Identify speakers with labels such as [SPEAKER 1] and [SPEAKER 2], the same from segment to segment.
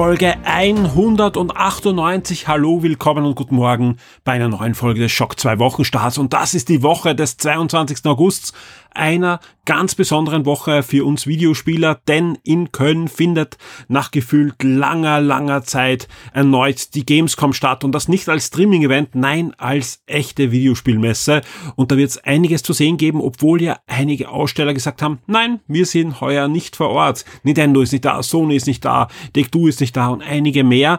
[SPEAKER 1] Folge 198. Hallo, willkommen und guten Morgen bei einer neuen Folge des Schock 2 Wochenstarts. Und das ist die Woche des 22. August einer ganz besonderen Woche für uns Videospieler, denn in Köln findet nach gefühlt langer, langer Zeit erneut die Gamescom statt und das nicht als Streaming-Event, nein, als echte Videospielmesse. Und da wird es einiges zu sehen geben, obwohl ja einige Aussteller gesagt haben, nein, wir sind heuer nicht vor Ort. Nintendo ist nicht da, Sony ist nicht da, Take-Two ist nicht da und einige mehr.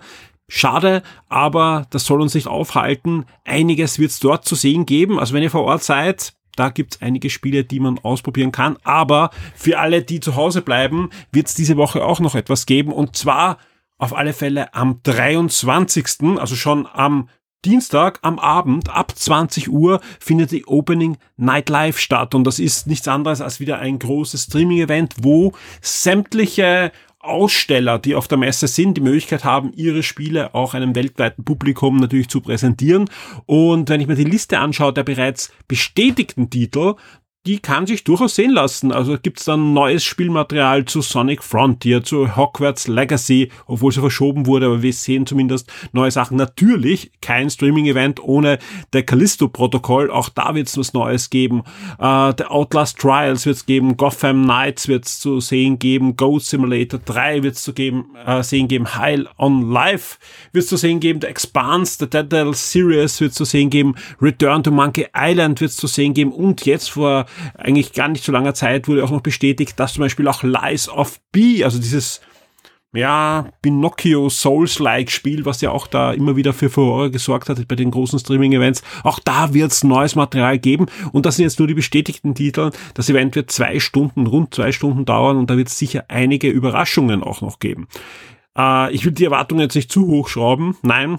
[SPEAKER 1] Schade, aber das soll uns nicht aufhalten. Einiges wird es dort zu sehen geben. Also wenn ihr vor Ort seid, da gibt's einige Spiele, die man ausprobieren kann. Aber für alle, die zu Hause bleiben, wird's diese Woche auch noch etwas geben. Und zwar auf alle Fälle am 23., also schon am Dienstag am Abend ab 20 Uhr findet die Opening Night Live statt und das ist nichts anderes als wieder ein großes Streaming-Event, wo sämtliche Aussteller, die auf der Messe sind, die Möglichkeit haben, ihre Spiele auch einem weltweiten Publikum natürlich zu präsentieren. Und wenn ich mir die Liste anschaue der bereits bestätigten Titel, die kann sich durchaus sehen lassen. Also gibt's dann neues Spielmaterial zu Sonic Frontier, zu Hogwarts Legacy, obwohl sie verschoben wurde, aber wir sehen zumindest neue Sachen. Natürlich kein Streaming-Event ohne der Callisto-Protokoll, auch da wird's was Neues geben. Äh, der Outlast Trials wird's geben, Gotham Knights wird's zu sehen geben, Goat Simulator 3 wird's zu geben, äh, sehen geben, Heil on Life wird's zu sehen geben, The Expanse, The Dead Series wird's zu sehen geben, Return to Monkey Island wird's zu sehen geben. Und jetzt vor eigentlich gar nicht so langer Zeit wurde auch noch bestätigt, dass zum Beispiel auch Lies of B, also dieses ja, Pinocchio Souls-like Spiel, was ja auch da immer wieder für Furore gesorgt hat bei den großen Streaming-Events. Auch da wird's neues Material geben. Und das sind jetzt nur die bestätigten Titel. Das Event wird zwei Stunden, rund zwei Stunden dauern und da wird es sicher einige Überraschungen auch noch geben. Äh, ich will die Erwartungen jetzt nicht zu hoch schrauben. Nein,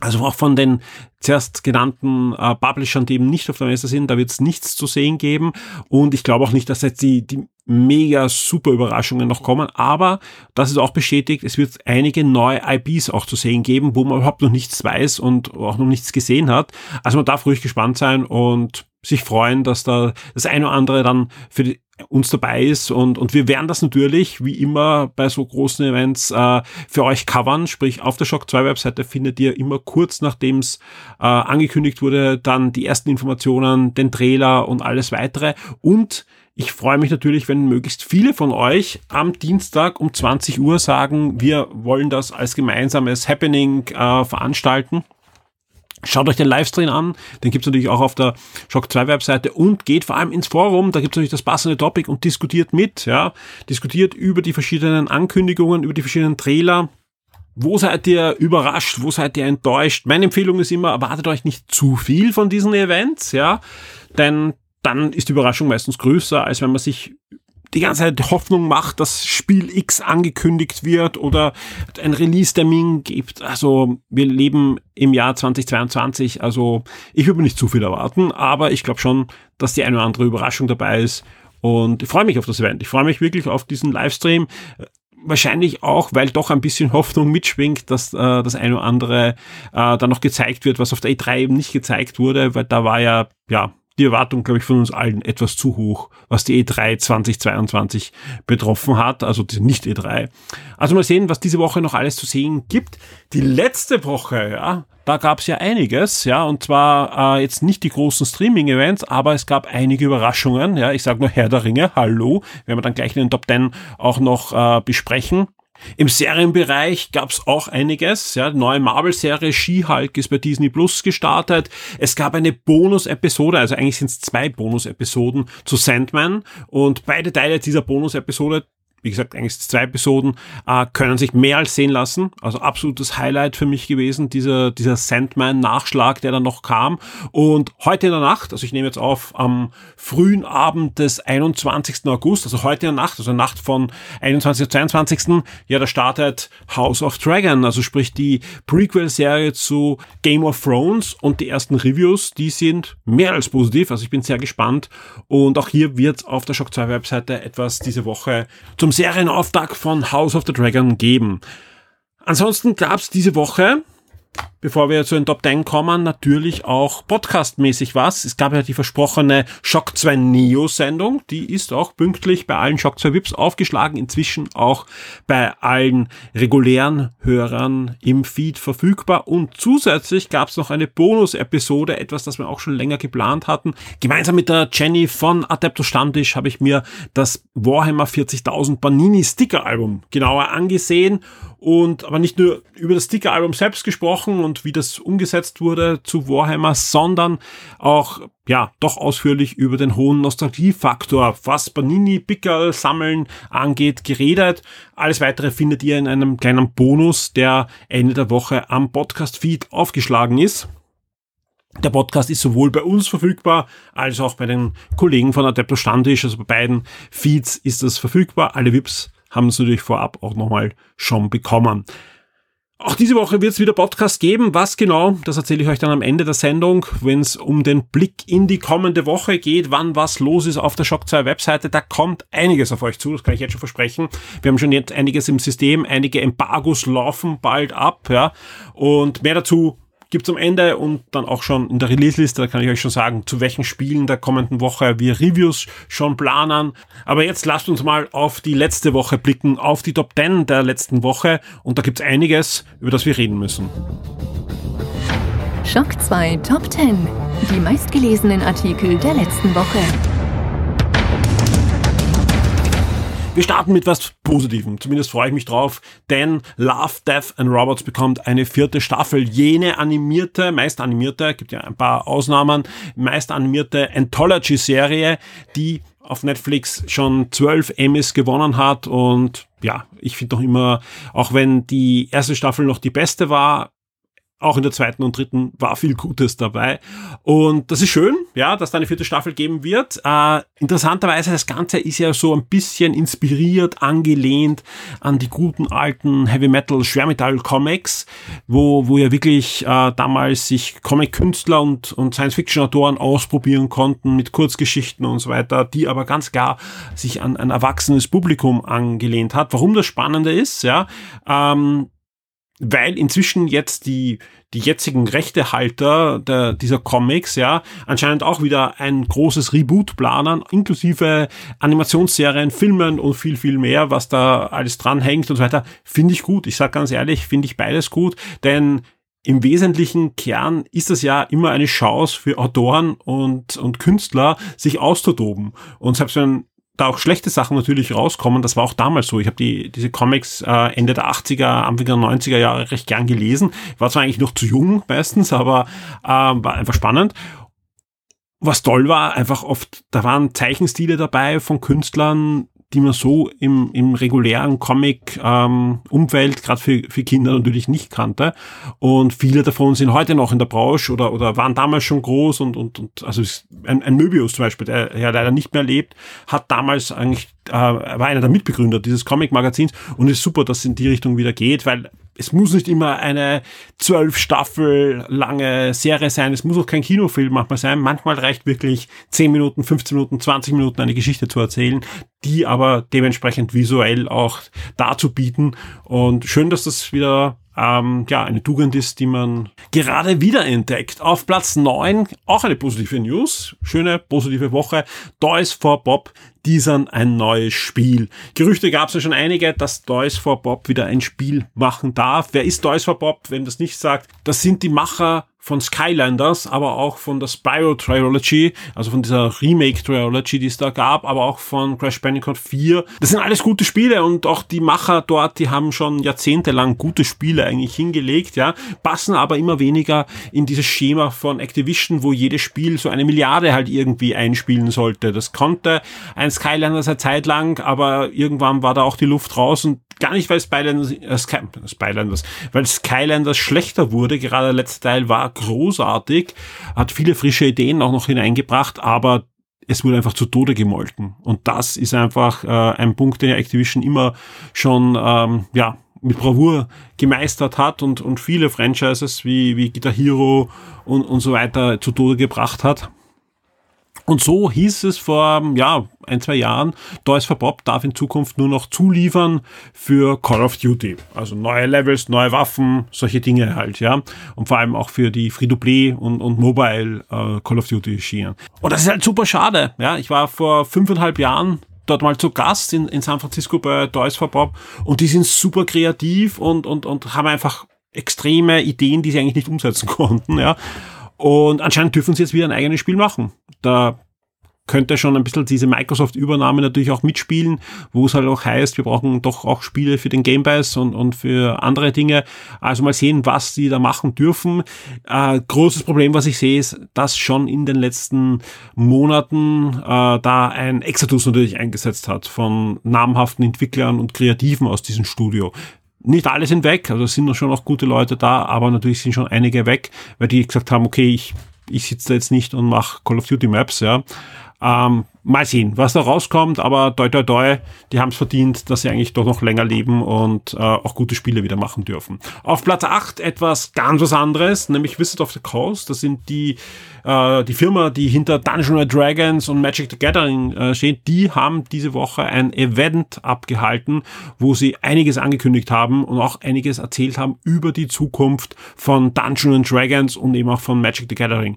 [SPEAKER 1] also auch von den zuerst genannten äh, Publishern, die eben nicht auf der Messe sind, da wird es nichts zu sehen geben. Und ich glaube auch nicht, dass jetzt die, die mega super Überraschungen noch kommen. Aber das ist auch bestätigt, es wird einige neue IPs auch zu sehen geben, wo man überhaupt noch nichts weiß und auch noch nichts gesehen hat. Also man darf ruhig gespannt sein und sich freuen, dass da das eine oder andere dann für die, uns dabei ist und, und wir werden das natürlich, wie immer bei so großen Events, äh, für euch covern. Sprich, auf der Shock 2 Webseite findet ihr immer kurz nachdem es äh, angekündigt wurde, dann die ersten Informationen, den Trailer und alles weitere. Und ich freue mich natürlich, wenn möglichst viele von euch am Dienstag um 20 Uhr sagen, wir wollen das als gemeinsames Happening äh, veranstalten. Schaut euch den Livestream an, den gibt's natürlich auch auf der Shock 2 Webseite und geht vor allem ins Forum, da gibt's natürlich das passende Topic und diskutiert mit, ja, diskutiert über die verschiedenen Ankündigungen, über die verschiedenen Trailer. Wo seid ihr überrascht? Wo seid ihr enttäuscht? Meine Empfehlung ist immer, erwartet euch nicht zu viel von diesen Events, ja, denn dann ist die Überraschung meistens größer, als wenn man sich die ganze Zeit Hoffnung macht, dass Spiel X angekündigt wird oder ein Release-Termin gibt. Also wir leben im Jahr 2022, also ich würde mir nicht zu viel erwarten, aber ich glaube schon, dass die eine oder andere Überraschung dabei ist und ich freue mich auf das Event. Ich freue mich wirklich auf diesen Livestream. Wahrscheinlich auch, weil doch ein bisschen Hoffnung mitschwingt, dass äh, das eine oder andere äh, dann noch gezeigt wird, was auf der E3 eben nicht gezeigt wurde, weil da war ja, ja, die Erwartung, glaube ich, von uns allen etwas zu hoch, was die E3 2022 betroffen hat, also die nicht E3. Also mal sehen, was diese Woche noch alles zu sehen gibt. Die letzte Woche, ja, da gab es ja einiges, ja, und zwar äh, jetzt nicht die großen Streaming-Events, aber es gab einige Überraschungen, ja, ich sage nur Herr der Ringe, hallo, werden wir dann gleich in den Top 10 auch noch äh, besprechen. Im Serienbereich gab's auch einiges. Ja, neue Marvel-Serie She-Hulk ist bei Disney Plus gestartet. Es gab eine Bonus-Episode, also eigentlich sind es zwei Bonus-Episoden zu Sandman. Und beide Teile dieser Bonus-Episode wie gesagt, eigentlich zwei Episoden, äh, können sich mehr als sehen lassen. Also absolutes Highlight für mich gewesen, dieser, dieser Sandman-Nachschlag, der dann noch kam. Und heute in der Nacht, also ich nehme jetzt auf am frühen Abend des 21. August, also heute in der Nacht, also Nacht von 21. auf 22. Ja, da startet House of Dragon, also sprich die Prequel-Serie zu Game of Thrones und die ersten Reviews, die sind mehr als positiv, also ich bin sehr gespannt und auch hier wird auf der Shock 2 Webseite etwas diese Woche zum Serienauftakt von House of the Dragon geben. Ansonsten gab's diese Woche bevor wir zu den Top 10 kommen, natürlich auch podcastmäßig was. Es gab ja die versprochene Shock 2 Neo Sendung. Die ist auch pünktlich bei allen Shock 2 Vips aufgeschlagen. Inzwischen auch bei allen regulären Hörern im Feed verfügbar. Und zusätzlich gab es noch eine Bonus-Episode, etwas, das wir auch schon länger geplant hatten. Gemeinsam mit der Jenny von Adepto Stammtisch habe ich mir das Warhammer 40.000 Panini Sticker Album genauer angesehen und aber nicht nur über das Sticker-Album selbst gesprochen und wie das umgesetzt wurde zu Warhammer, sondern auch ja doch ausführlich über den hohen Nostalgiefaktor, was Panini Pickerl sammeln angeht, geredet. Alles weitere findet ihr in einem kleinen Bonus, der Ende der Woche am Podcast Feed aufgeschlagen ist. Der Podcast ist sowohl bei uns verfügbar als auch bei den Kollegen von Adepto Standisch, also bei beiden Feeds ist das verfügbar. Alle VIPs haben es natürlich vorab auch nochmal schon bekommen. Auch diese Woche wird es wieder Podcast geben. Was genau, das erzähle ich euch dann am Ende der Sendung, wenn es um den Blick in die kommende Woche geht, wann was los ist auf der Shock 2 Webseite. Da kommt einiges auf euch zu, das kann ich jetzt schon versprechen. Wir haben schon jetzt einiges im System, einige Embargos laufen bald ab, ja. Und mehr dazu gibt's am Ende und dann auch schon in der Release-Liste, da kann ich euch schon sagen, zu welchen Spielen der kommenden Woche wir Reviews schon planen. Aber jetzt lasst uns mal auf die letzte Woche blicken, auf die Top 10 der letzten Woche und da gibt's einiges, über das wir reden müssen.
[SPEAKER 2] Schock 2 Top 10. Die meistgelesenen Artikel der letzten Woche.
[SPEAKER 1] Wir starten mit was Positivem. Zumindest freue ich mich drauf, denn Love, Death and Robots bekommt eine vierte Staffel. Jene animierte, meist animierte, gibt ja ein paar Ausnahmen, meist animierte Anthology-Serie, die auf Netflix schon zwölf Emmys gewonnen hat und ja, ich finde doch immer, auch wenn die erste Staffel noch die beste war, auch in der zweiten und dritten war viel Gutes dabei. Und das ist schön, ja, dass da eine vierte Staffel geben wird. Äh, interessanterweise, das Ganze ist ja so ein bisschen inspiriert, angelehnt an die guten alten Heavy Metal Schwermetall Comics, wo, wo ja wirklich äh, damals sich Comic-Künstler und, und Science-Fiction-Autoren ausprobieren konnten mit Kurzgeschichten und so weiter, die aber ganz klar sich an ein erwachsenes Publikum angelehnt hat. Warum das Spannende ist, ja, ähm, weil inzwischen jetzt die, die jetzigen Rechtehalter der, dieser Comics ja anscheinend auch wieder ein großes Reboot planen, inklusive Animationsserien, Filmen und viel, viel mehr, was da alles dranhängt und so weiter, finde ich gut. Ich sage ganz ehrlich, finde ich beides gut, denn im wesentlichen Kern ist das ja immer eine Chance für Autoren und, und Künstler, sich auszutoben. Und selbst wenn da auch schlechte Sachen natürlich rauskommen. Das war auch damals so. Ich habe die diese Comics äh, Ende der 80er, Anfang der 90er Jahre recht gern gelesen. War zwar eigentlich noch zu jung meistens, aber äh, war einfach spannend. Was toll war, einfach oft, da waren Zeichenstile dabei von Künstlern, die man so im, im regulären Comic-Umfeld, ähm, gerade für, für Kinder natürlich nicht kannte. Und viele davon sind heute noch in der Branche oder, oder waren damals schon groß und, und, und also ein, ein Möbius zum Beispiel, der ja leider nicht mehr lebt, hat damals eigentlich, äh, war einer der Mitbegründer dieses Comic-Magazins und ist super, dass es in die Richtung wieder geht, weil es muss nicht immer eine zwölf Staffel lange Serie sein. Es muss auch kein Kinofilm manchmal sein. Manchmal reicht wirklich zehn Minuten, 15 Minuten, 20 Minuten eine Geschichte zu erzählen, die aber dementsprechend visuell auch dazu bieten. Und schön, dass das wieder ähm, ja, eine Tugend ist, die man gerade wiederentdeckt. Auf Platz neun auch eine positive News. Schöne, positive Woche. Toys for Bob teasern ein neues Spiel. Gerüchte gab es ja schon einige, dass Toys for Bob wieder ein Spiel machen darf. Wer ist Toys for Bob, wenn das nicht sagt? Das sind die Macher von Skylanders, aber auch von der Spyro Trilogy, also von dieser Remake Trilogy, die es da gab, aber auch von Crash Bandicoot 4. Das sind alles gute Spiele und auch die Macher dort, die haben schon jahrzehntelang gute Spiele eigentlich hingelegt, ja, passen aber immer weniger in dieses Schema von Activision, wo jedes Spiel so eine Milliarde halt irgendwie einspielen sollte. Das konnte ein Skylanders eine Zeit lang, aber irgendwann war da auch die Luft raus und gar nicht, weil Skylanders, äh, Sky, Skylanders, weil Skylanders schlechter wurde. Gerade der letzte Teil war großartig, hat viele frische Ideen auch noch hineingebracht, aber es wurde einfach zu Tode gemolken. Und das ist einfach äh, ein Punkt, den Activision immer schon ähm, ja, mit Bravour gemeistert hat und, und viele Franchises wie, wie Guitar Hero und, und so weiter zu Tode gebracht hat. Und so hieß es vor ja, ein, zwei Jahren, Toys for Bob darf in Zukunft nur noch zuliefern für Call of Duty. Also neue Levels, neue Waffen, solche Dinge halt, ja. Und vor allem auch für die Free-to-Play und, und Mobile äh, Call of Duty Schienen. Und das ist halt super schade, ja. Ich war vor fünfeinhalb Jahren dort mal zu Gast in, in San Francisco bei Toys for Bob und die sind super kreativ und, und, und haben einfach extreme Ideen, die sie eigentlich nicht umsetzen konnten, ja. Und anscheinend dürfen sie jetzt wieder ein eigenes Spiel machen. Da könnte schon ein bisschen diese Microsoft-Übernahme natürlich auch mitspielen, wo es halt auch heißt, wir brauchen doch auch Spiele für den Game Pass und, und für andere Dinge. Also mal sehen, was die da machen dürfen. Äh, großes Problem, was ich sehe, ist, dass schon in den letzten Monaten äh, da ein Exodus natürlich eingesetzt hat von namhaften Entwicklern und Kreativen aus diesem Studio nicht alle sind weg, also es sind schon noch gute Leute da, aber natürlich sind schon einige weg, weil die gesagt haben, okay, ich, ich sitze da jetzt nicht und mache Call of Duty Maps, ja. Ähm, mal sehen, was da rauskommt, aber toi toi toi, die haben es verdient, dass sie eigentlich doch noch länger leben und äh, auch gute Spiele wieder machen dürfen. Auf Platz 8 etwas ganz was anderes, nämlich Visit of the Coast. Das sind die, äh, die Firma, die hinter Dungeons Dragons und Magic the Gathering äh, steht. Die haben diese Woche ein Event abgehalten, wo sie einiges angekündigt haben und auch einiges erzählt haben über die Zukunft von Dungeons Dragons und eben auch von Magic the Gathering.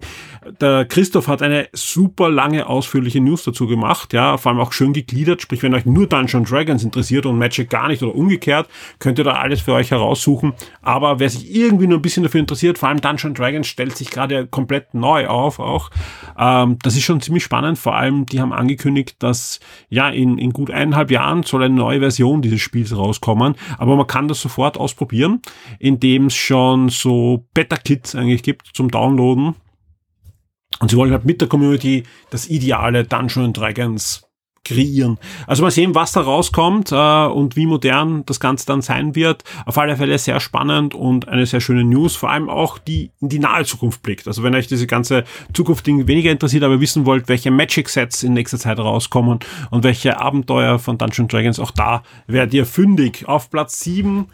[SPEAKER 1] Der Christoph hat eine super lange, ausführliche News dazu gemacht, ja, vor allem auch schön gegliedert, sprich, wenn euch nur Dungeons Dragons interessiert und Magic gar nicht oder umgekehrt, könnt ihr da alles für euch heraussuchen, aber wer sich irgendwie nur ein bisschen dafür interessiert, vor allem Dungeons Dragons stellt sich gerade komplett neu auf auch, ähm, das ist schon ziemlich spannend, vor allem, die haben angekündigt, dass, ja, in, in gut eineinhalb Jahren soll eine neue Version dieses Spiels rauskommen, aber man kann das sofort ausprobieren, indem es schon so Beta-Kits eigentlich gibt zum Downloaden, und sie wollen halt mit der Community das ideale Dungeons Dragons kreieren. Also mal sehen, was da rauskommt äh, und wie modern das Ganze dann sein wird. Auf alle Fälle sehr spannend und eine sehr schöne News, vor allem auch die in die nahe Zukunft blickt. Also wenn euch diese ganze Zukunft weniger interessiert, aber wissen wollt, welche Magic-Sets in nächster Zeit rauskommen und welche Abenteuer von Dungeons Dragons, auch da werdet ihr fündig. Auf Platz 7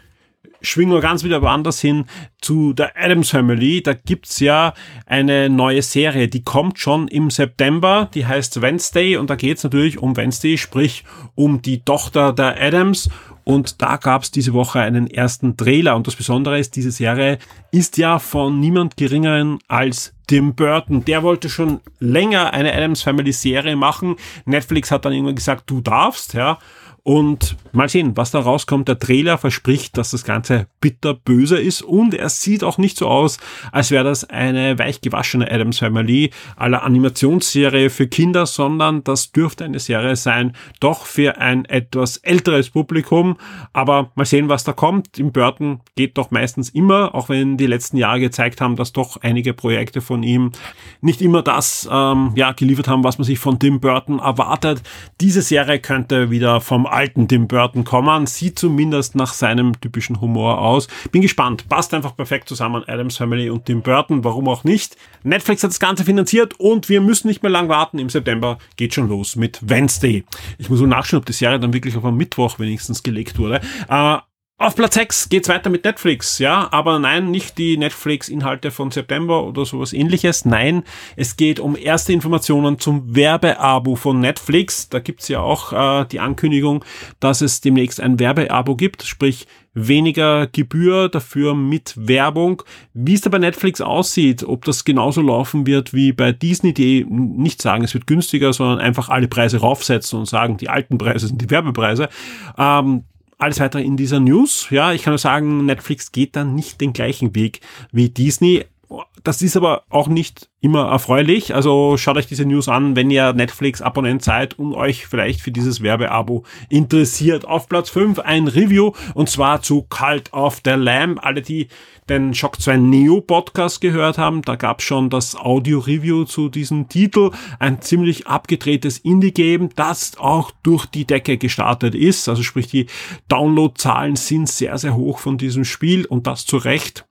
[SPEAKER 1] schwingen wir ganz wieder woanders hin zu der Adams Family. Da gibt's ja eine neue Serie, die kommt schon im September, die heißt Wednesday und da geht's natürlich um Wednesday, sprich um die Tochter der Adams und da gab's diese Woche einen ersten Trailer. Und das Besondere ist, diese Serie ist ja von niemand geringeren als Tim Burton. Der wollte schon länger eine Adams Family Serie machen. Netflix hat dann irgendwann gesagt, du darfst, ja. Und mal sehen, was da rauskommt. Der Trailer verspricht, dass das Ganze bitterböse ist und er sieht auch nicht so aus, als wäre das eine weich gewaschene Adams Family aller Animationsserie für Kinder, sondern das dürfte eine Serie sein, doch für ein etwas älteres Publikum. Aber mal sehen, was da kommt. Im Burton geht doch meistens immer, auch wenn die letzten Jahre gezeigt haben, dass doch einige Projekte von ihm nicht immer das ähm, ja, geliefert haben, was man sich von Tim Burton erwartet. Diese Serie könnte wieder vom alten Tim Burton kommen. Sieht zumindest nach seinem typischen Humor aus. Bin gespannt. Passt einfach perfekt zusammen. Adams Family und Tim Burton. Warum auch nicht? Netflix hat das Ganze finanziert und wir müssen nicht mehr lang warten. Im September geht schon los mit Wednesday. Ich muss nur nachschauen, ob die Serie dann wirklich auf am Mittwoch wenigstens gelegt wurde. Äh, auf Platz 6 geht's weiter mit Netflix, ja, aber nein, nicht die Netflix-Inhalte von September oder sowas ähnliches. Nein, es geht um erste Informationen zum Werbeabo von Netflix. Da gibt's ja auch äh, die Ankündigung, dass es demnächst ein Werbeabo gibt, sprich weniger Gebühr, dafür mit Werbung. Wie es da bei Netflix aussieht, ob das genauso laufen wird wie bei Disney, die nicht sagen, es wird günstiger, sondern einfach alle Preise raufsetzen und sagen, die alten Preise sind die Werbepreise. Ähm, alles weitere in dieser News. Ja, ich kann nur sagen, Netflix geht dann nicht den gleichen Weg wie Disney. das ist aber auch nicht immer erfreulich. Also schaut euch diese News an, wenn ihr Netflix-Abonnent seid und euch vielleicht für dieses Werbeabo interessiert. Auf Platz 5 ein Review und zwar zu Cult of the Lamb. Alle, die den Shock 2 Neo Podcast gehört haben, da gab schon das Audio-Review zu diesem Titel. Ein ziemlich abgedrehtes Indie-Game, das auch durch die Decke gestartet ist. Also sprich, die Download-Zahlen sind sehr, sehr hoch von diesem Spiel und das zu Recht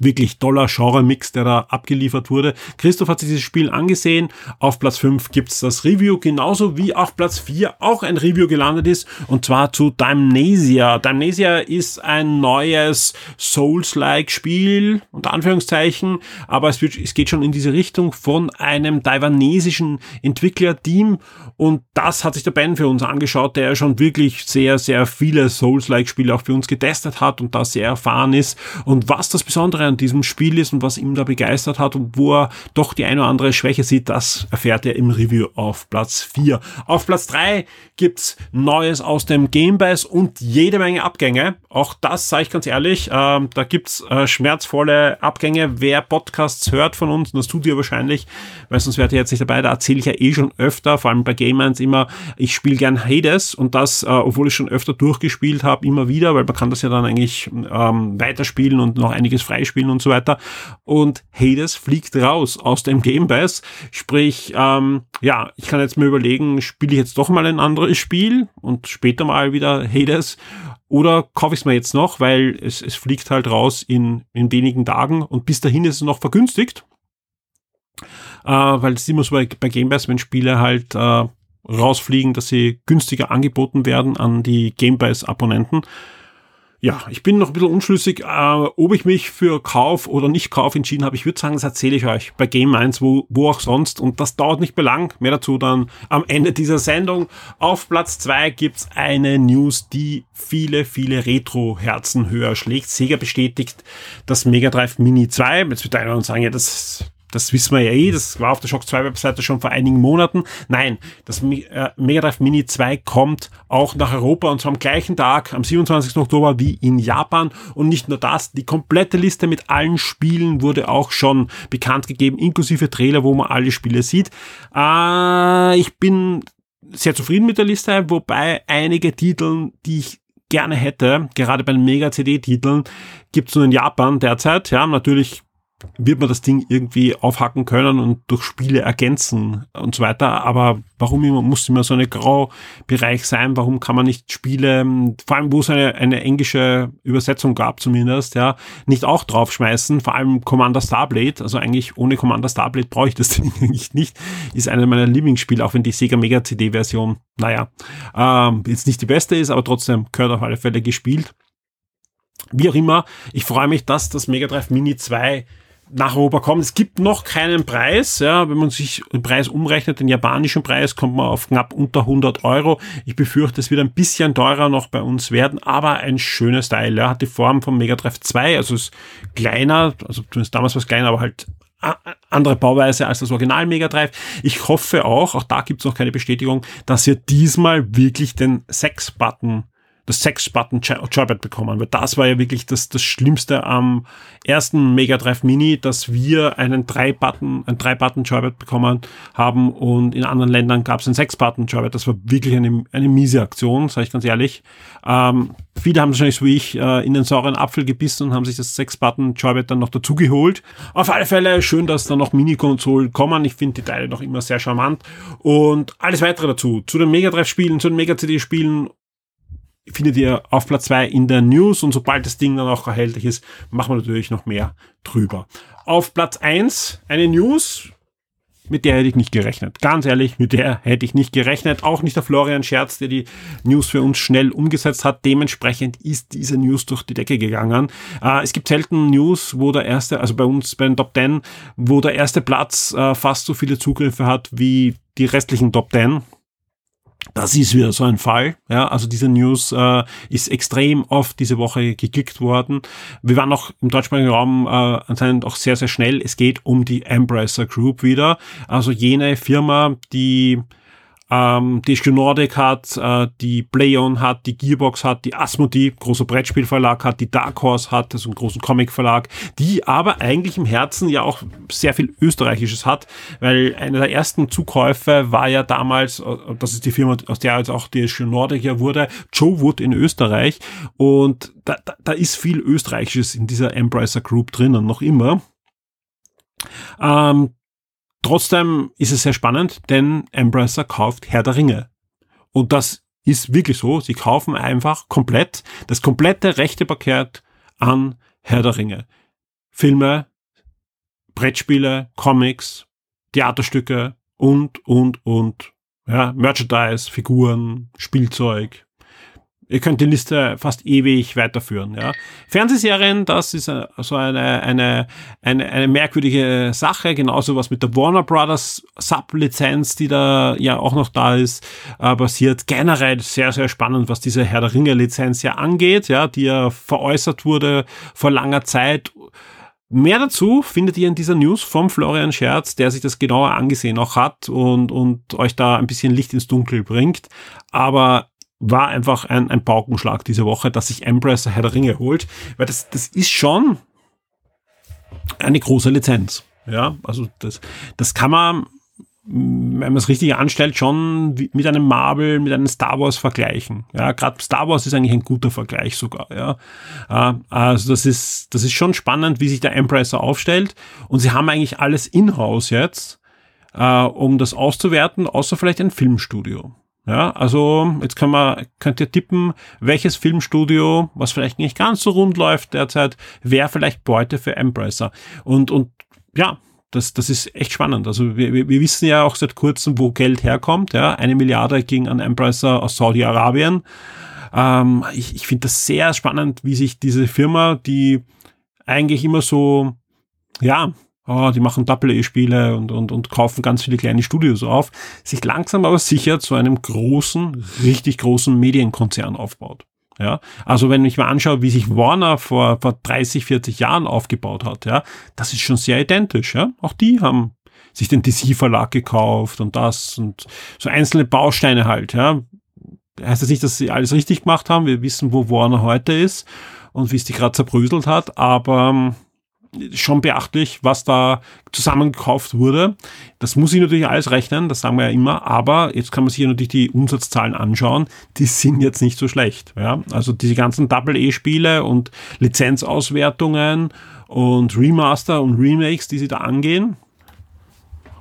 [SPEAKER 1] wirklich toller Genre-Mix, der da abgeliefert wurde. Christoph hat sich dieses Spiel angesehen. Auf Platz 5 gibt's das Review, genauso wie auf Platz 4 auch ein Review gelandet ist, und zwar zu Dimnesia. Dimnesia ist ein neues Souls-like Spiel, unter Anführungszeichen, aber es, wird, es geht schon in diese Richtung von einem taiwanesischen Entwicklerteam und das hat sich der Ben für uns angeschaut, der schon wirklich sehr, sehr viele Souls-like Spiele auch für uns getestet hat und da sehr erfahren ist. Und was das Besondere Besondere an diesem Spiel ist und was ihn da begeistert hat und wo er doch die eine oder andere Schwäche sieht, das erfährt er im Review auf Platz 4. Auf Platz 3 gibt's Neues aus dem Gamebase und jede Menge Abgänge. Auch das sage ich ganz ehrlich, ähm, da gibt's äh, schmerzvolle Abgänge. Wer Podcasts hört von uns, und das tut ihr wahrscheinlich, weil sonst wärt ihr jetzt nicht dabei, da erzähle ich ja eh schon öfter, vor allem bei Game 1 immer, ich spiele gern Hades und das, äh, obwohl ich schon öfter durchgespielt habe, immer wieder, weil man kann das ja dann eigentlich ähm, weiterspielen und noch einiges freispielen spielen und so weiter. Und Hades fliegt raus aus dem Game Pass. Sprich, ähm, ja, ich kann jetzt mir überlegen, spiele ich jetzt doch mal ein anderes Spiel und später mal wieder Hades oder kaufe ich es mir jetzt noch, weil es, es fliegt halt raus in, in wenigen Tagen und bis dahin ist es noch vergünstigt. Äh, weil es immer so bei, bei Game Pass, wenn Spiele halt äh, rausfliegen, dass sie günstiger angeboten werden an die Game Pass Abonnenten. Ja, ich bin noch ein bisschen unschlüssig, äh, ob ich mich für Kauf oder nicht Kauf entschieden habe. Ich würde sagen, das erzähle ich euch bei Game 1, wo, wo auch sonst. Und das dauert nicht mehr lang. Mehr dazu dann am Ende dieser Sendung. Auf Platz 2 gibt's eine News, die viele, viele Retro-Herzen höher schlägt. Sega bestätigt das Mega Drive Mini 2. Jetzt wird einer und sagen, ja, das das wissen wir ja eh, das war auf der Shock 2 Webseite schon vor einigen Monaten. Nein, das äh, Mega Drive Mini 2 kommt auch nach Europa und zwar am gleichen Tag, am 27. Oktober wie in Japan. Und nicht nur das, die komplette Liste mit allen Spielen wurde auch schon bekannt gegeben, inklusive Trailer, wo man alle Spiele sieht. Äh, ich bin sehr zufrieden mit der Liste, wobei einige Titel, die ich gerne hätte, gerade bei den Mega-CD-Titeln, gibt es nur in Japan derzeit. Ja, natürlich wird man das Ding irgendwie aufhacken können und durch Spiele ergänzen und so weiter. Aber warum immer, muss immer so eine Graubereich sein? Warum kann man nicht Spiele, vor allem wo es eine, eine englische Übersetzung gab zumindest, ja, nicht auch draufschmeißen? Vor allem Commander Starblade. Also eigentlich ohne Commander Starblade brauche ich das Ding eigentlich nicht. Ist einer meiner Lieblingsspiele, auch wenn die Sega Mega CD Version, naja, ähm, jetzt nicht die beste ist, aber trotzdem gehört auf alle Fälle gespielt. Wie auch immer, ich freue mich, dass das Mega Drive Mini 2 nach Europa kommt. Es gibt noch keinen Preis. Ja, wenn man sich den Preis umrechnet, den japanischen Preis, kommt man auf knapp unter 100 Euro. Ich befürchte, es wird ein bisschen teurer noch bei uns werden, aber ein schönes Teil. Ja, hat die Form vom Mega Drive 2, also ist kleiner, also zumindest damals war es kleiner, aber halt andere Bauweise als das Original Mega Drive. Ich hoffe auch, auch da gibt es noch keine Bestätigung, dass wir diesmal wirklich den 6-Button das Sex-Button-Joybet bekommen, weil das war ja wirklich das, das Schlimmste am ersten Mega Drive Mini, dass wir einen 3-Button, ein 3-Button-Joybet bekommen haben und in anderen Ländern gab es ein Sechs-Button-Joybet. Das war wirklich eine, eine miese Aktion, sage ich ganz ehrlich. Ähm, viele haben wahrscheinlich so wie ich äh, in den sauren Apfel gebissen und haben sich das Sechs-Button-Joybet dann noch dazu geholt. Auf alle Fälle schön, dass da noch Mini-Konsolen kommen. Ich finde die Teile noch immer sehr charmant. Und alles weitere dazu, zu den Mega Drive-Spielen, zu den Mega CD-Spielen findet ihr auf Platz 2 in der News und sobald das Ding dann auch erhältlich ist, machen wir natürlich noch mehr drüber. Auf Platz 1 eine News, mit der hätte ich nicht gerechnet. Ganz ehrlich, mit der hätte ich nicht gerechnet. Auch nicht der Florian Scherz, der die News für uns schnell umgesetzt hat. Dementsprechend ist diese News durch die Decke gegangen. Äh, es gibt selten News, wo der erste, also bei uns bei den Top 10, wo der erste Platz äh, fast so viele Zugriffe hat wie die restlichen Top 10. Das ist wieder so ein Fall. Ja, also diese News äh, ist extrem oft diese Woche geklickt worden. Wir waren auch im deutschsprachigen Raum äh, anscheinend auch sehr, sehr schnell. Es geht um die Embracer Group wieder. Also jene Firma, die ähm, die Nordic hat, äh, die Playon hat, die Gearbox hat, die Asmodee, großer Brettspielverlag hat, die Dark Horse hat, also einen großen Comicverlag, die aber eigentlich im Herzen ja auch sehr viel Österreichisches hat, weil einer der ersten Zukäufe war ja damals, äh, das ist die Firma, aus der jetzt auch die Nordic ja wurde, Joe Wood in Österreich und da, da, da ist viel Österreichisches in dieser Embracer Group drinnen, noch immer. Ähm, Trotzdem ist es sehr spannend, denn Embracer kauft Herr der Ringe. Und das ist wirklich so. Sie kaufen einfach komplett das komplette rechte Paket an Herr der Ringe. Filme, Brettspiele, Comics, Theaterstücke und, und, und. Ja, Merchandise, Figuren, Spielzeug, Ihr könnt die Liste fast ewig weiterführen. Ja. Fernsehserien, das ist äh, so eine, eine, eine, eine merkwürdige Sache, genauso was mit der Warner Brothers Sub-Lizenz, die da ja auch noch da ist, äh, passiert. Generell sehr, sehr spannend, was diese Herr der Ringe-Lizenz ja angeht, ja, die ja veräußert wurde vor langer Zeit. Mehr dazu findet ihr in dieser News vom Florian Scherz, der sich das genauer angesehen auch hat und, und euch da ein bisschen Licht ins Dunkel bringt. Aber war einfach ein, ein Paukenschlag diese Woche, dass sich Embracer Herr der Ringe holt, weil das, das ist schon eine große Lizenz. Ja, also das, das kann man, wenn man es richtig anstellt, schon mit einem Marvel, mit einem Star Wars vergleichen. Ja, gerade Star Wars ist eigentlich ein guter Vergleich sogar. Ja, äh, also das ist, das ist schon spannend, wie sich der Embracer aufstellt. Und sie haben eigentlich alles in-house jetzt, äh, um das auszuwerten, außer vielleicht ein Filmstudio. Ja, also jetzt kann man, könnt ihr tippen, welches Filmstudio, was vielleicht nicht ganz so rund läuft derzeit, wäre vielleicht Beute für Embracer. Und, und ja, das, das ist echt spannend. Also wir, wir wissen ja auch seit kurzem, wo Geld herkommt. Ja, eine Milliarde ging an Embracer aus Saudi-Arabien. Ähm, ich ich finde das sehr spannend, wie sich diese Firma, die eigentlich immer so, ja, oh, die machen Double-A-Spiele und, und, und kaufen ganz viele kleine Studios auf, sich langsam aber sicher zu einem großen, richtig großen Medienkonzern aufbaut. Ja, also wenn ich mir anschaue, wie sich Warner vor, vor 30, 40 Jahren aufgebaut hat, ja, das ist schon sehr identisch, ja. Auch die haben sich den DC-Verlag gekauft und das und so einzelne Bausteine halt, ja. Heißt das nicht, dass sie alles richtig gemacht haben. Wir wissen, wo Warner heute ist und wie es die gerade zerbröselt hat, aber schon beachtlich, was da zusammengekauft wurde. Das muss ich natürlich alles rechnen, das sagen wir ja immer, aber jetzt kann man sich ja natürlich die Umsatzzahlen anschauen, die sind jetzt nicht so schlecht. Ja? Also diese ganzen Double-E-Spiele und Lizenzauswertungen und Remaster und Remakes, die sie da angehen,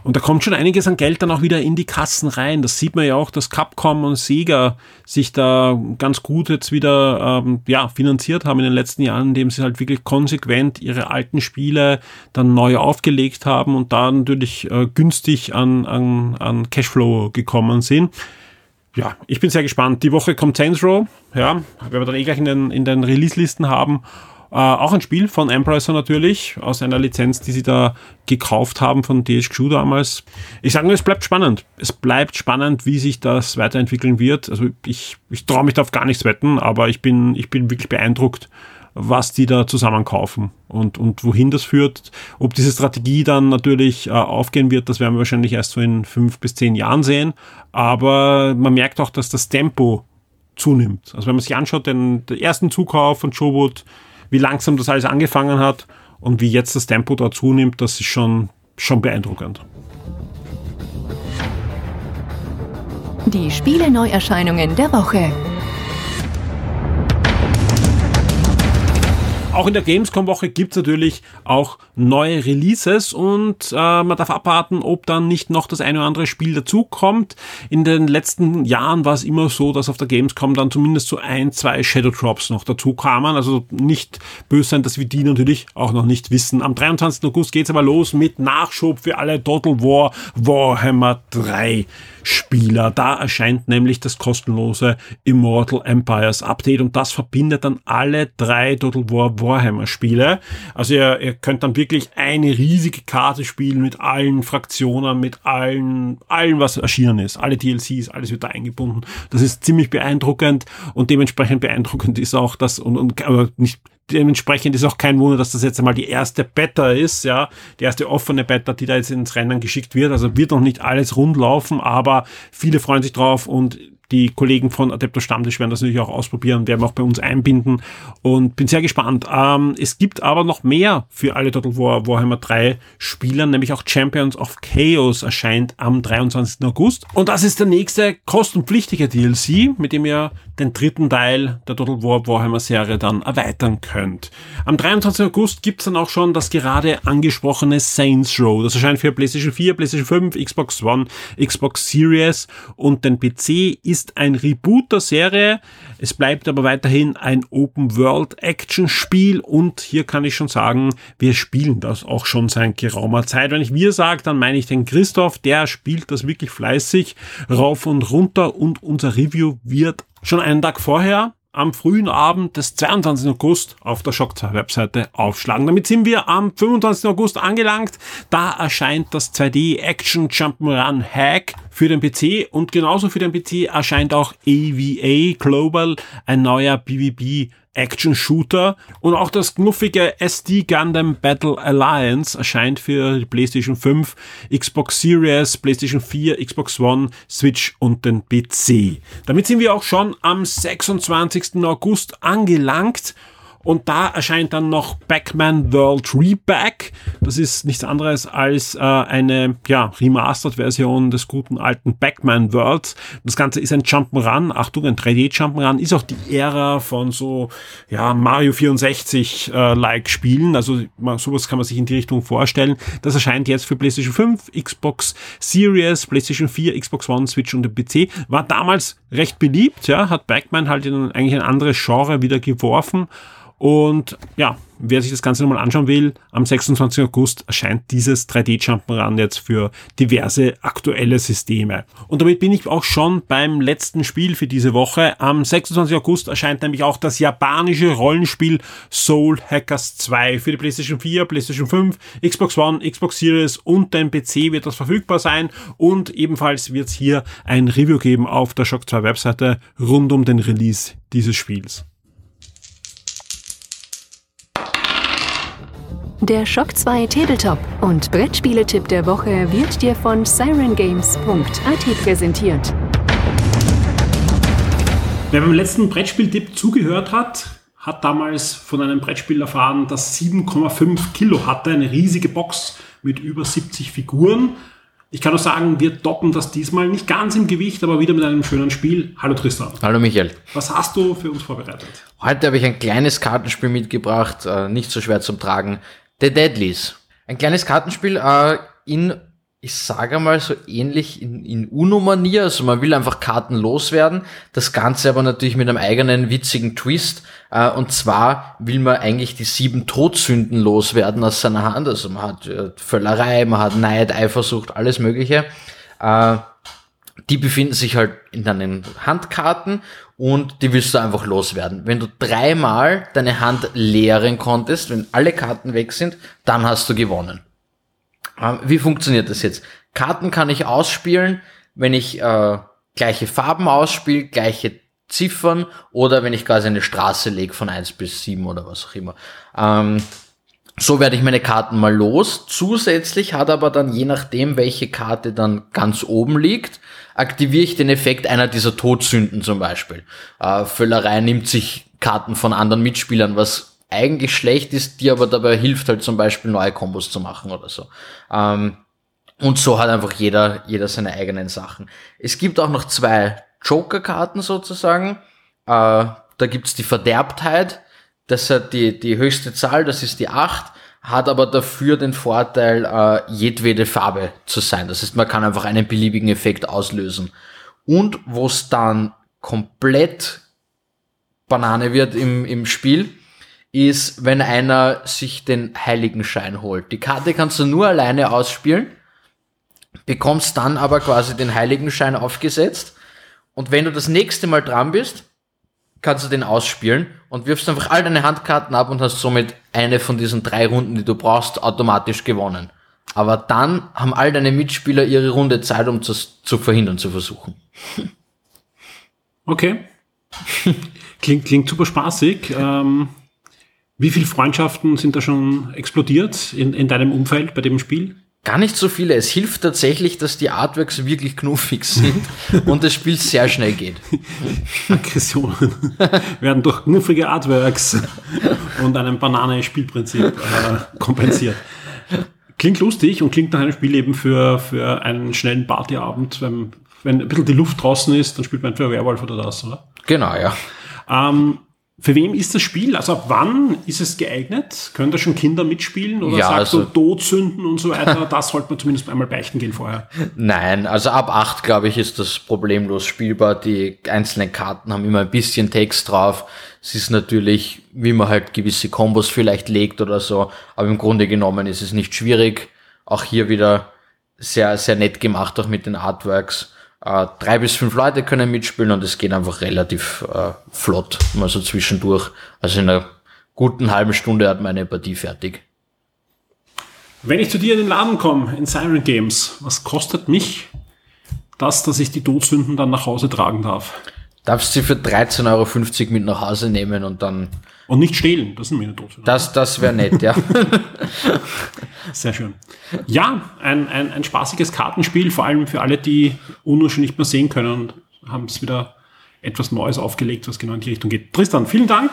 [SPEAKER 1] und da kommt schon einiges an Geld dann auch wieder in die Kassen rein. Das sieht man ja auch, dass Capcom und Sega sich da ganz gut jetzt wieder ähm, ja, finanziert haben in den letzten Jahren, indem sie halt wirklich konsequent ihre alten Spiele dann neu aufgelegt haben und da natürlich äh, günstig an, an, an Cashflow gekommen sind. Ja, ich bin sehr gespannt. Die Woche kommt Saints Row, ja, werden wir dann eh gleich in den, in den Release-Listen haben. Äh, auch ein Spiel von Embracer natürlich, aus einer Lizenz, die sie da gekauft haben von DSQ damals. Ich sage nur, es bleibt spannend. Es bleibt spannend, wie sich das weiterentwickeln wird. Also ich, ich traue mich da auf gar nichts wetten, aber ich bin, ich bin wirklich beeindruckt, was die da zusammenkaufen und, und wohin das führt. Ob diese Strategie dann natürlich äh, aufgehen wird, das werden wir wahrscheinlich erst so in fünf bis zehn Jahren sehen. Aber man merkt auch, dass das Tempo zunimmt. Also wenn man sich anschaut, den, den ersten Zukauf von Wood, wie langsam das alles angefangen hat und wie jetzt das Tempo da zunimmt, das ist schon, schon beeindruckend.
[SPEAKER 2] Die Spiele-Neuerscheinungen der Woche.
[SPEAKER 1] Auch in der Gamescom-Woche gibt's natürlich auch neue Releases und äh, man darf abwarten, ob dann nicht noch das eine oder andere Spiel dazukommt. In den letzten Jahren war es immer so, dass auf der Gamescom dann zumindest so ein, zwei Shadow Drops noch dazu kamen. Also nicht böse sein, dass wir die natürlich auch noch nicht wissen. Am 23. August geht's aber los mit Nachschub für alle Total War Warhammer 3 Spieler. Da erscheint nämlich das kostenlose Immortal Empires Update und das verbindet dann alle drei Total War Warhammer Spiele. Also ihr, ihr könnt dann wirklich eine riesige Karte spielen mit allen Fraktionen, mit allen, allen was erschienen ist. Alle DLCs, alles wird da eingebunden. Das ist ziemlich beeindruckend und dementsprechend beeindruckend ist auch das und, und aber nicht dementsprechend ist auch kein Wunder, dass das jetzt einmal die erste Beta ist, ja, die erste offene Beta, die da jetzt ins Rennen geschickt wird. Also wird noch nicht alles rund laufen, aber viele freuen sich drauf und die Kollegen von Adepto Stammtisch werden das natürlich auch ausprobieren, werden auch bei uns einbinden und bin sehr gespannt. Ähm, es gibt aber noch mehr für alle Total War Warhammer 3 Spieler, nämlich auch Champions of Chaos erscheint am 23. August. Und das ist der nächste kostenpflichtige DLC, mit dem ihr den dritten Teil der Total War Warhammer Serie dann erweitern könnt. Am 23. August gibt's dann auch schon das gerade angesprochene Saints Row. Das erscheint für PlayStation 4, PlayStation 5, Xbox One, Xbox Series und den PC ist ist ein Reboot der Serie. Es bleibt aber weiterhin ein Open-World-Action-Spiel und hier kann ich schon sagen, wir spielen das auch schon seit geraumer Zeit. Wenn ich wir sage, dann meine ich den Christoph, der spielt das wirklich fleißig rauf und runter und unser Review wird schon einen Tag vorher am frühen Abend des 22. August auf der Shock 2 Webseite aufschlagen. Damit sind wir am 25. August angelangt. Da erscheint das 2D Action Jump'n'Run Hack für den PC und genauso für den PC erscheint auch AVA Global, ein neuer PvP Action-Shooter und auch das knuffige SD Gundam Battle Alliance erscheint für PlayStation 5, Xbox Series, PlayStation 4, Xbox One, Switch und den PC. Damit sind wir auch schon am 26. August angelangt und da erscheint dann noch Pac-Man World Reback. Das ist nichts anderes als äh, eine ja, Remastered-Version des guten alten Pac-Man Worlds. Das Ganze ist ein Jump'n'Run. Achtung, ein 3D-Jump'n'Run. Ist auch die Ära von so ja, Mario 64-like äh, Spielen. Also sowas kann man sich in die Richtung vorstellen. Das erscheint jetzt für PlayStation 5, Xbox Series, PlayStation 4, Xbox One, Switch und den PC. War damals recht beliebt. Ja, hat Pac-Man halt in eigentlich ein anderes Genre wieder geworfen. Und ja, wer sich das Ganze nochmal anschauen will, am 26. August erscheint dieses 3D-Jump'n'Run jetzt für diverse aktuelle Systeme. Und damit bin ich auch schon beim letzten Spiel für diese Woche. Am 26. August erscheint nämlich auch das japanische Rollenspiel Soul Hackers 2 für die PlayStation 4, PlayStation 5, Xbox One, Xbox Series und den PC wird das verfügbar sein. Und ebenfalls wird es hier ein Review geben auf der Shock 2 Webseite rund um den Release dieses Spiels.
[SPEAKER 2] Der Shock 2 Tabletop und Brettspieletipp der Woche wird dir von sirengames.at präsentiert.
[SPEAKER 1] Wer beim letzten Brettspieltipp zugehört hat, hat damals von einem Brettspiel erfahren, das 7,5 Kilo hatte, eine riesige Box mit über 70 Figuren. Ich kann nur sagen, wir toppen das diesmal nicht ganz im Gewicht, aber wieder mit einem schönen Spiel. Hallo Tristan.
[SPEAKER 3] Hallo Michael.
[SPEAKER 1] Was hast du für uns vorbereitet?
[SPEAKER 3] Heute habe ich ein kleines Kartenspiel mitgebracht, äh, nicht so schwer zum Tragen. The Deadlies. Ein kleines Kartenspiel äh, in, ich sage mal so ähnlich in, in Uno-Manier. Also man will einfach Karten loswerden. Das Ganze aber natürlich mit einem eigenen witzigen Twist. Äh, und zwar will man eigentlich die sieben Todsünden loswerden aus seiner Hand. Also man hat äh, Völlerei, man hat Neid, Eifersucht, alles Mögliche. Äh, die befinden sich halt in deinen Handkarten und die willst du einfach loswerden. Wenn du dreimal deine Hand leeren konntest, wenn alle Karten weg sind, dann hast du gewonnen. Ähm, wie funktioniert das jetzt? Karten kann ich ausspielen, wenn ich äh, gleiche Farben ausspiele, gleiche Ziffern oder wenn ich quasi eine Straße lege von eins bis sieben oder was auch immer. Ähm, so werde ich meine Karten mal los. Zusätzlich hat aber dann, je nachdem, welche Karte dann ganz oben liegt, aktiviere ich den Effekt einer dieser Todsünden zum Beispiel. Äh, Völlerei nimmt sich Karten von anderen Mitspielern, was eigentlich schlecht ist, die aber dabei hilft halt zum Beispiel neue Kombos zu machen oder so. Ähm, und so hat einfach jeder, jeder seine eigenen Sachen. Es gibt auch noch zwei Joker-Karten sozusagen. Äh, da gibt's die Verderbtheit das hat die, die höchste Zahl, das ist die 8, hat aber dafür den Vorteil, äh, jedwede Farbe zu sein. Das heißt, man kann einfach einen beliebigen Effekt auslösen. Und wo es dann komplett Banane wird im, im Spiel, ist, wenn einer sich den Heiligenschein holt. Die Karte kannst du nur alleine ausspielen, bekommst dann aber quasi den Heiligenschein aufgesetzt. Und wenn du das nächste Mal dran bist, kannst du den ausspielen und wirfst einfach all deine Handkarten ab und hast somit eine von diesen drei Runden, die du brauchst, automatisch gewonnen. Aber dann haben all deine Mitspieler ihre Runde Zeit, um zu, zu verhindern, zu versuchen.
[SPEAKER 1] Okay. klingt, klingt super spaßig. Ähm, Wie viele Freundschaften sind da schon explodiert in, in deinem Umfeld bei dem Spiel?
[SPEAKER 3] Gar nicht so viele. Es hilft tatsächlich, dass die Artworks wirklich knuffig sind und das Spiel sehr schnell geht.
[SPEAKER 1] Aggressionen werden durch knuffige Artworks und einem Banane-Spielprinzip äh, kompensiert. Klingt lustig und klingt nach einem Spiel eben für, für einen schnellen Partyabend. Wenn, wenn ein bisschen die Luft draußen ist, dann spielt man entweder Werwolf oder das, oder?
[SPEAKER 3] Genau, ja.
[SPEAKER 1] Ähm, für wem ist das Spiel? Also ab wann ist es geeignet? Können da schon Kinder mitspielen? Oder
[SPEAKER 3] Ja,
[SPEAKER 1] sagst
[SPEAKER 3] also-
[SPEAKER 1] du Todsünden und so weiter? Das sollte man zumindest einmal beichten gehen vorher.
[SPEAKER 3] Nein, also ab 8, glaube ich, ist das problemlos spielbar. Die einzelnen Karten haben immer ein bisschen Text drauf. Es ist natürlich, wie man halt gewisse Kombos vielleicht legt oder so, aber im Grunde genommen ist es nicht schwierig. Auch hier wieder sehr, sehr nett gemacht, auch mit den Artworks. Äh, drei bis fünf Leute können mitspielen und es geht einfach relativ äh, flott, mal so zwischendurch. Also in einer guten halben Stunde hat man eine Partie fertig.
[SPEAKER 1] Wenn ich zu dir in den Laden komme, in Siren Games, was kostet mich das, dass ich die Todsünden dann nach Hause tragen darf?
[SPEAKER 3] Darfst sie für 13,50 Euro mit nach Hause nehmen und dann,
[SPEAKER 1] Und nicht stehlen, das sind meine Todsünden.
[SPEAKER 3] das, das wäre nett, ja.
[SPEAKER 1] Sehr schön. Ja, ein, ein, ein spaßiges Kartenspiel, vor allem für alle, die UNO schon nicht mehr sehen können und haben es wieder etwas Neues aufgelegt, was genau in die Richtung geht. Tristan, vielen Dank.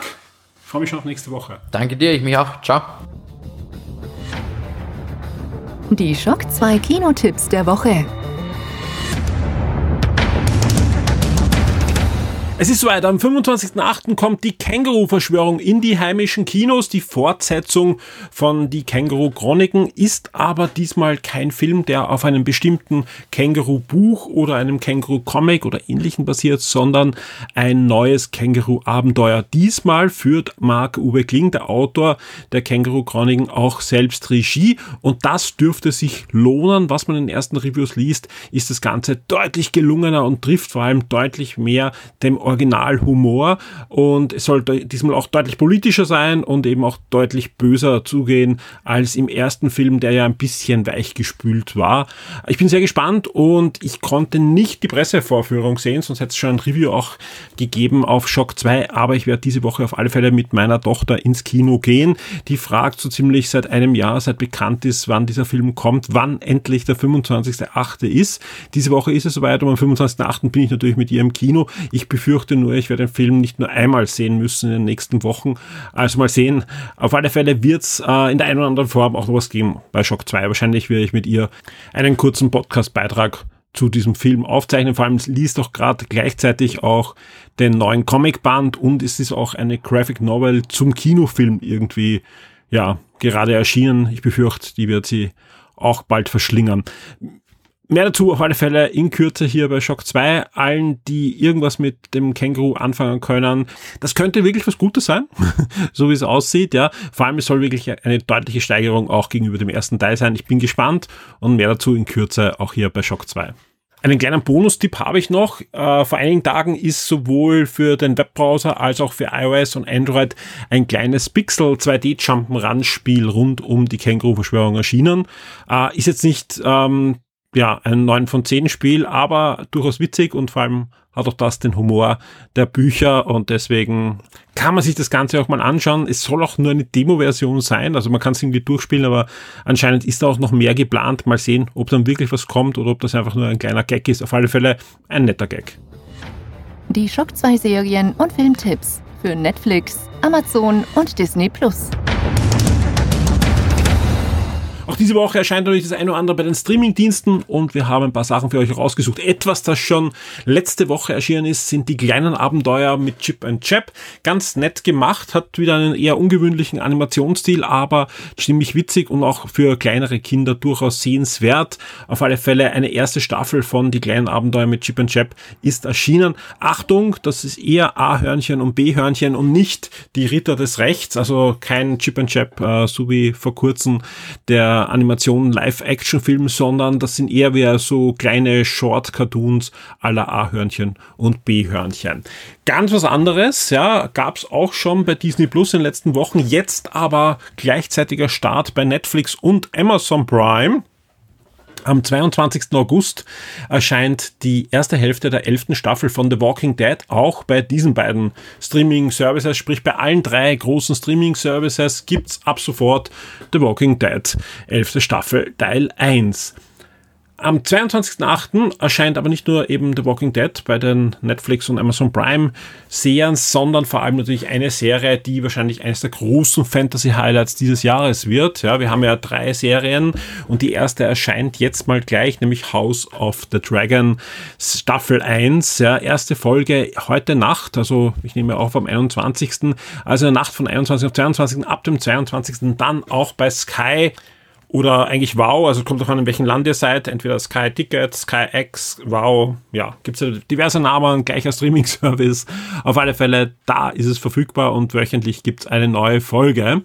[SPEAKER 1] Ich freue mich schon auf nächste Woche.
[SPEAKER 3] Danke dir, ich mich auch. Ciao.
[SPEAKER 2] Die Schock 2 Kinotipps der Woche.
[SPEAKER 1] Es ist soweit, am 25.08. kommt die Känguru-Verschwörung in die heimischen Kinos. Die Fortsetzung von Die Känguru-Chroniken ist aber diesmal kein Film, der auf einem bestimmten Känguru-Buch oder einem Känguru-Comic oder ähnlichen basiert, sondern ein neues Känguru-Abenteuer. Diesmal führt Marc-Uwe Kling, der Autor der Känguru-Chroniken, auch selbst Regie und das dürfte sich lohnen. Was man in den ersten Reviews liest, ist das Ganze deutlich gelungener und trifft vor allem deutlich mehr dem Originalhumor und es sollte diesmal auch deutlich politischer sein und eben auch deutlich böser zugehen als im ersten Film, der ja ein bisschen weichgespült war. Ich bin sehr gespannt und ich konnte nicht die Pressevorführung sehen, sonst hätte es schon ein Review auch gegeben auf Shock 2, aber ich werde diese Woche auf alle Fälle mit meiner Tochter ins Kino gehen. Die fragt so ziemlich seit einem Jahr, seit bekannt ist, wann dieser Film kommt, wann endlich der 25.8. ist. Diese Woche ist es soweit und am 25.8. bin ich natürlich mit ihr im Kino. Ich befürchte nur, ich werde den Film nicht nur einmal sehen müssen in den nächsten Wochen. Also mal sehen. Auf alle Fälle wird es äh, in der einen oder anderen Form auch noch was geben bei Shock 2. Wahrscheinlich werde ich mit ihr einen kurzen Podcast-Beitrag zu diesem Film aufzeichnen. Vor allem liest auch gerade gleichzeitig auch den neuen Comicband und es ist auch eine Graphic Novel zum Kinofilm irgendwie, ja, gerade erschienen. Ich befürchte, die wird sie auch bald verschlingern. Mehr dazu auf alle Fälle in Kürze hier bei Shock 2. Allen, die irgendwas mit dem Känguru anfangen können. Das könnte wirklich was Gutes sein, so wie es aussieht, ja. Vor allem, es soll wirklich eine deutliche Steigerung auch gegenüber dem ersten Teil sein. Ich bin gespannt und mehr dazu in Kürze auch hier bei Shock 2. Einen kleinen Bonustipp habe ich noch. Äh, vor einigen Tagen ist sowohl für den Webbrowser als auch für iOS und Android ein kleines Pixel 2D Jump'n'Run Spiel rund um die Känguru-Verschwörung erschienen. Äh, ist jetzt nicht ähm, ja, ein 9 von 10 Spiel, aber durchaus witzig und vor allem hat auch das den Humor der Bücher und deswegen kann man sich das Ganze auch mal anschauen. Es soll auch nur eine Demo-Version sein, also man kann es irgendwie durchspielen, aber anscheinend ist da auch noch mehr geplant. Mal sehen, ob dann wirklich was kommt oder ob das einfach nur ein kleiner Gag ist. Auf alle Fälle ein netter Gag.
[SPEAKER 2] Die Schock 2 Serien und Filmtipps für Netflix, Amazon und Disney Plus.
[SPEAKER 1] Auch diese Woche erscheint natürlich das eine oder andere bei den Streaming-Diensten und wir haben ein paar Sachen für euch rausgesucht. Etwas, das schon letzte Woche erschienen ist, sind die kleinen Abenteuer mit Chip and Chap. Ganz nett gemacht, hat wieder einen eher ungewöhnlichen Animationsstil, aber ziemlich witzig und auch für kleinere Kinder durchaus sehenswert. Auf alle Fälle eine erste Staffel von die kleinen Abenteuer mit Chip and Chap ist erschienen. Achtung, das ist eher A-Hörnchen und B-Hörnchen und nicht die Ritter des Rechts, also kein Chip and Chap, äh, so wie vor kurzem der Animation Live-Action-Film, sondern das sind eher wie so kleine Short-Cartoons aller A-Hörnchen und B-Hörnchen. Ganz was anderes, ja, gab's auch schon bei Disney Plus in den letzten Wochen, jetzt aber gleichzeitiger Start bei Netflix und Amazon Prime. Am 22. August erscheint die erste Hälfte der elften Staffel von The Walking Dead auch bei diesen beiden Streaming-Services, sprich bei allen drei großen Streaming-Services gibt's ab sofort The Walking Dead, elfte Staffel, Teil 1. Am 22.08. erscheint aber nicht nur eben The Walking Dead bei den Netflix und Amazon Prime Serien, sondern vor allem natürlich eine Serie, die wahrscheinlich eines der großen Fantasy Highlights dieses Jahres wird. Ja, wir haben ja drei Serien und die erste erscheint jetzt mal gleich, nämlich House of the Dragon Staffel 1. Ja, erste Folge heute Nacht, also ich nehme auf am 21. Also in der Nacht von 21 auf 22. ab dem 22. dann auch bei Sky oder eigentlich Wow, also kommt auch an, in welchem Land ihr seid, entweder Sky Ticket, Sky X, Wow, ja, gibt es ja diverse Namen, gleicher Streaming-Service. Auf alle Fälle, da ist es verfügbar und wöchentlich gibt es eine neue Folge.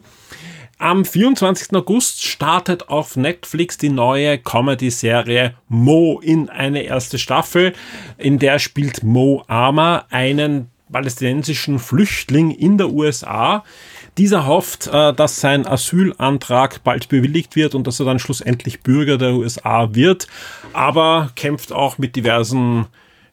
[SPEAKER 1] Am 24. August startet auf Netflix die neue Comedy-Serie Mo in eine erste Staffel. In der spielt Mo Armer einen palästinensischen Flüchtling in der USA, dieser hofft, äh, dass sein Asylantrag bald bewilligt wird und dass er dann schlussendlich Bürger der USA wird, aber kämpft auch mit diversen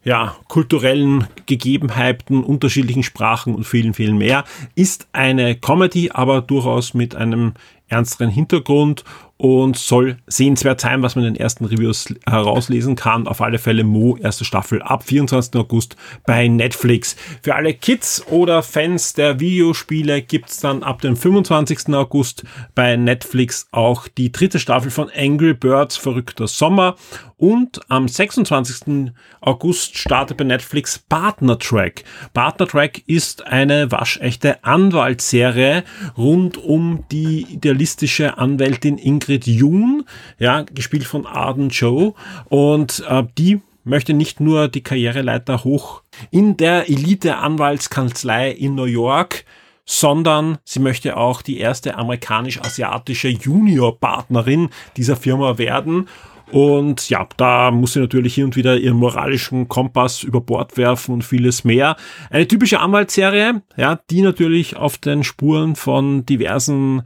[SPEAKER 1] ja, kulturellen Gegebenheiten, unterschiedlichen Sprachen und vielen, vielen mehr. Ist eine Comedy, aber durchaus mit einem ernsteren Hintergrund und soll sehenswert sein, was man in den ersten Reviews herauslesen kann. Auf alle Fälle Mo, erste Staffel ab 24. August bei Netflix. Für alle Kids oder Fans der Videospiele gibt's dann ab dem 25. August bei Netflix auch die dritte Staffel von Angry Birds Verrückter Sommer und am 26. August startet bei Netflix Partner Track. Partner Track ist eine waschechte Anwaltsserie rund um die idealistische Anwältin Ingrid Jun, ja, gespielt von Arden Joe. Und äh, die möchte nicht nur die Karriereleiter hoch in der Elite-Anwaltskanzlei in New York sondern sie möchte auch die erste amerikanisch-asiatische Junior-Partnerin dieser Firma werden und ja, da muss sie natürlich hin und wieder ihren moralischen Kompass über Bord werfen und vieles mehr. Eine typische Anwaltsserie, ja, die natürlich auf den Spuren von diversen